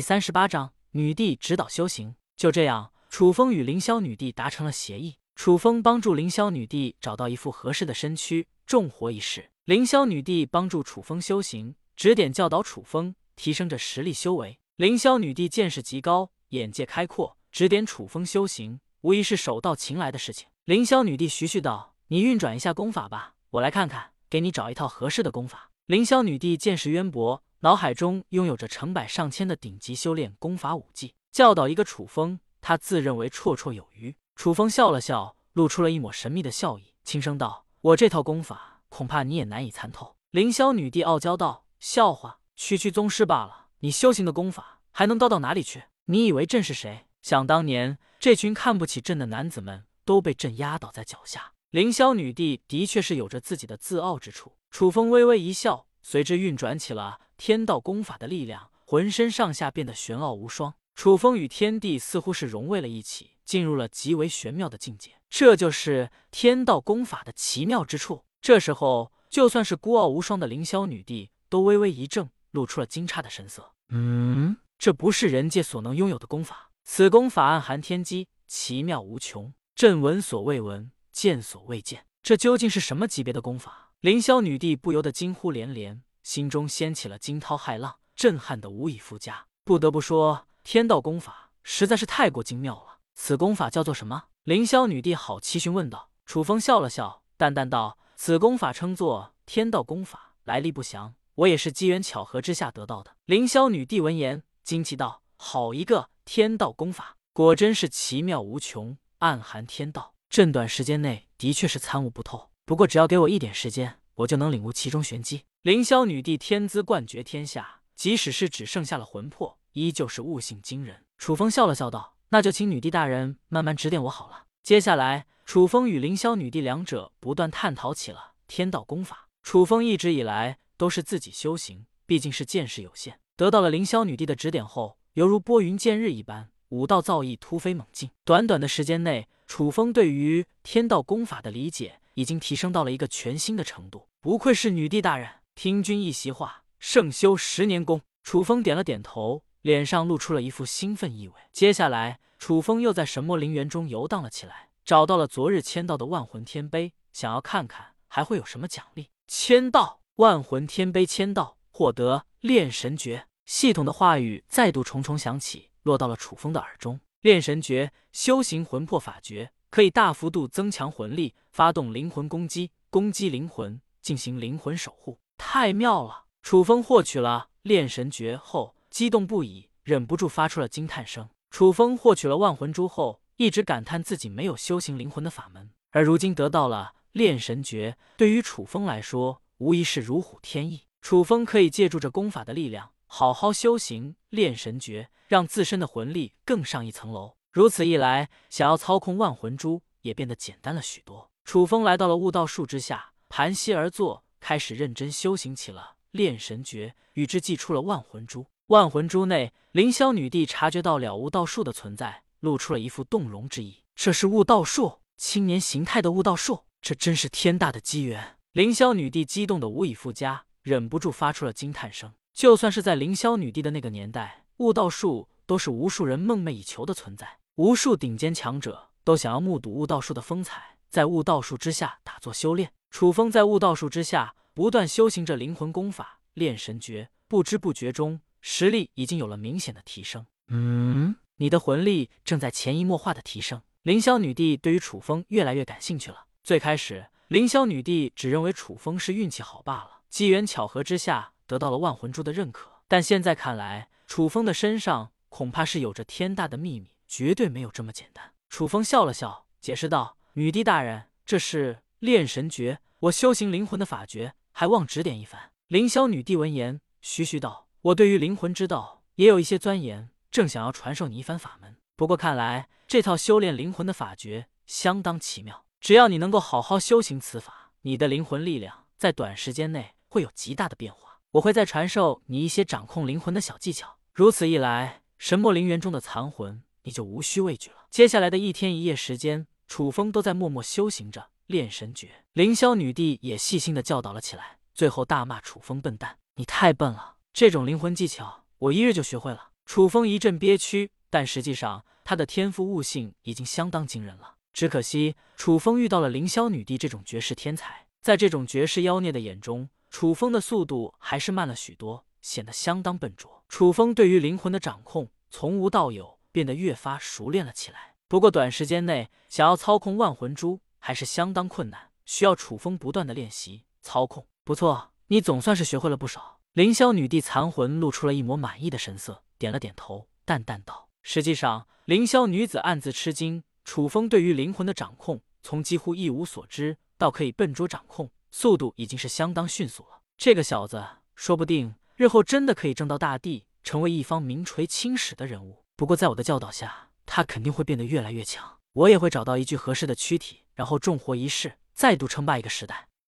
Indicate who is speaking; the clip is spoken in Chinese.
Speaker 1: 第三十八章女帝指导修行。就这样，楚风与凌霄女帝达成了协议。楚风帮助凌霄女帝找到一副合适的身躯，重活一世；凌霄女帝帮助楚风修行，指点教导楚风，提升着实力修为。凌霄女帝见识极高，眼界开阔，指点楚风修行，无疑是手到擒来的事情。凌霄女帝徐徐道：“你运转一下功法吧，我来看看，给你找一套合适的功法。”凌霄女帝见识渊博。脑海中拥有着成百上千的顶级修炼功法武技，教导一个楚风，他自认为绰绰有余。楚风笑了笑，露出了一抹神秘的笑意，轻声道：“我这套功法，恐怕你也难以参透。”凌霄女帝傲娇道：“笑话，区区宗师罢了，你修行的功法还能高到哪里去？你以为朕是谁？想当年，这群看不起朕的男子们都被朕压倒在脚下。”凌霄女帝的确是有着自己的自傲之处。楚风微微一笑，随之运转起了。天道功法的力量，浑身上下变得玄奥无双。楚风与天地似乎是融为了一起，进入了极为玄妙的境界。这就是天道功法的奇妙之处。这时候，就算是孤傲无双的凌霄女帝都微微一怔，露出了惊诧的神色。嗯，这不是人界所能拥有的功法。此功法暗含天机，奇妙无穷。朕闻所未闻，见所未见。这究竟是什么级别的功法？凌霄女帝不由得惊呼连连。心中掀起了惊涛骇浪，震撼的无以复加。不得不说，天道功法实在是太过精妙了。此功法叫做什么？凌霄女帝好奇询问道。楚风笑了笑，淡淡道：“此功法称作天道功法，来历不详，我也是机缘巧合之下得到的。”凌霄女帝闻言惊奇道：“好一个天道功法，果真是奇妙无穷，暗含天道。朕短时间内的确是参悟不透，不过只要给我一点时间，我就能领悟其中玄机。”凌霄女帝天资冠绝天下，即使是只剩下了魂魄，依旧是悟性惊人。楚风笑了笑道：“那就请女帝大人慢慢指点我好了。”接下来，楚风与凌霄女帝两者不断探讨起了天道功法。楚风一直以来都是自己修行，毕竟是见识有限，得到了凌霄女帝的指点后，犹如拨云见日一般，武道造诣突飞猛进。短短的时间内，楚风对于天道功法的理解已经提升到了一个全新的程度。不愧是女帝大人。听君一席话，胜修十年功。楚风点了点头，脸上露出了一副兴奋意味。接下来，楚风又在神魔陵园中游荡了起来，找到了昨日签到的万魂天碑，想要看看还会有什么奖励。签到，万魂天碑签到，获得炼神诀。系统的话语再度重重响起，落到了楚风的耳中。炼神诀，修行魂魄法诀，可以大幅度增强魂力，发动灵魂攻击，攻击灵魂，进行灵魂守护。太妙了！楚风获取了炼神诀后，激动不已，忍不住发出了惊叹声。楚风获取了万魂珠后，一直感叹自己没有修行灵魂的法门，而如今得到了炼神诀，对于楚风来说，无疑是如虎添翼。楚风可以借助着功法的力量，好好修行炼神诀，让自身的魂力更上一层楼。如此一来，想要操控万魂珠也变得简单了许多。楚风来到了悟道树之下，盘膝而坐。开始认真修行起了炼神诀，与之祭出了万魂珠。万魂珠内，凌霄女帝察觉到了悟道术的存在，露出了一副动容之意。这是悟道术，青年形态的悟道术，这真是天大的机缘！凌霄女帝激动的无以复加，忍不住发出了惊叹声。就算是在凌霄女帝的那个年代，悟道术都是无数人梦寐以求的存在，无数顶尖强者都想要目睹悟道术的风采，在悟道术之下打坐修炼。楚风在悟道术之下不断修行着灵魂功法炼神诀，不知不觉中实力已经有了明显的提升。嗯，你的魂力正在潜移默化的提升。凌霄女帝对于楚风越来越感兴趣了。最开始，凌霄女帝只认为楚风是运气好罢了，机缘巧合之下得到了万魂珠的认可。但现在看来，楚风的身上恐怕是有着天大的秘密，绝对没有这么简单。楚风笑了笑，解释道：“女帝大人，这是……”炼神诀，我修行灵魂的法诀，还望指点一番。凌霄女帝闻言，徐徐道：“我对于灵魂之道也有一些钻研，正想要传授你一番法门。不过看来这套修炼灵魂的法诀相当奇妙，只要你能够好好修行此法，你的灵魂力量在短时间内会有极大的变化。我会再传授你一些掌控灵魂的小技巧。如此一来，神魔陵园中的残魂你就无需畏惧了。”接下来的一天一夜时间，楚风都在默默修行着。炼神诀，凌霄女帝也细心的教导了起来，最后大骂楚风笨蛋：“你太笨了，这种灵魂技巧我一日就学会了。”楚风一阵憋屈，但实际上他的天赋悟性已经相当惊人了。只可惜楚风遇到了凌霄女帝这种绝世天才，在这种绝世妖孽的眼中，楚风的速度还是慢了许多，显得相当笨拙。楚风对于灵魂的掌控从无到有，变得越发熟练了起来。不过短时间内想要操控万魂珠还是相当困难，需要楚风不断的练习操控。不错，你总算是学会了不少。凌霄女帝残魂露出了一抹满意的神色，点了点头，淡淡道：“实际上，凌霄女子暗自吃惊，楚风对于灵魂的掌控，从几乎一无所知到可以笨拙掌控，速度已经是相当迅速了。这个小子，说不定……”日后真的可以争到大帝，成为一方名垂青史的人物。不过在我的教导下，他肯定会变得越来越强。我也会找到一具合适的躯体，然后重活一世，再度称霸一个时代。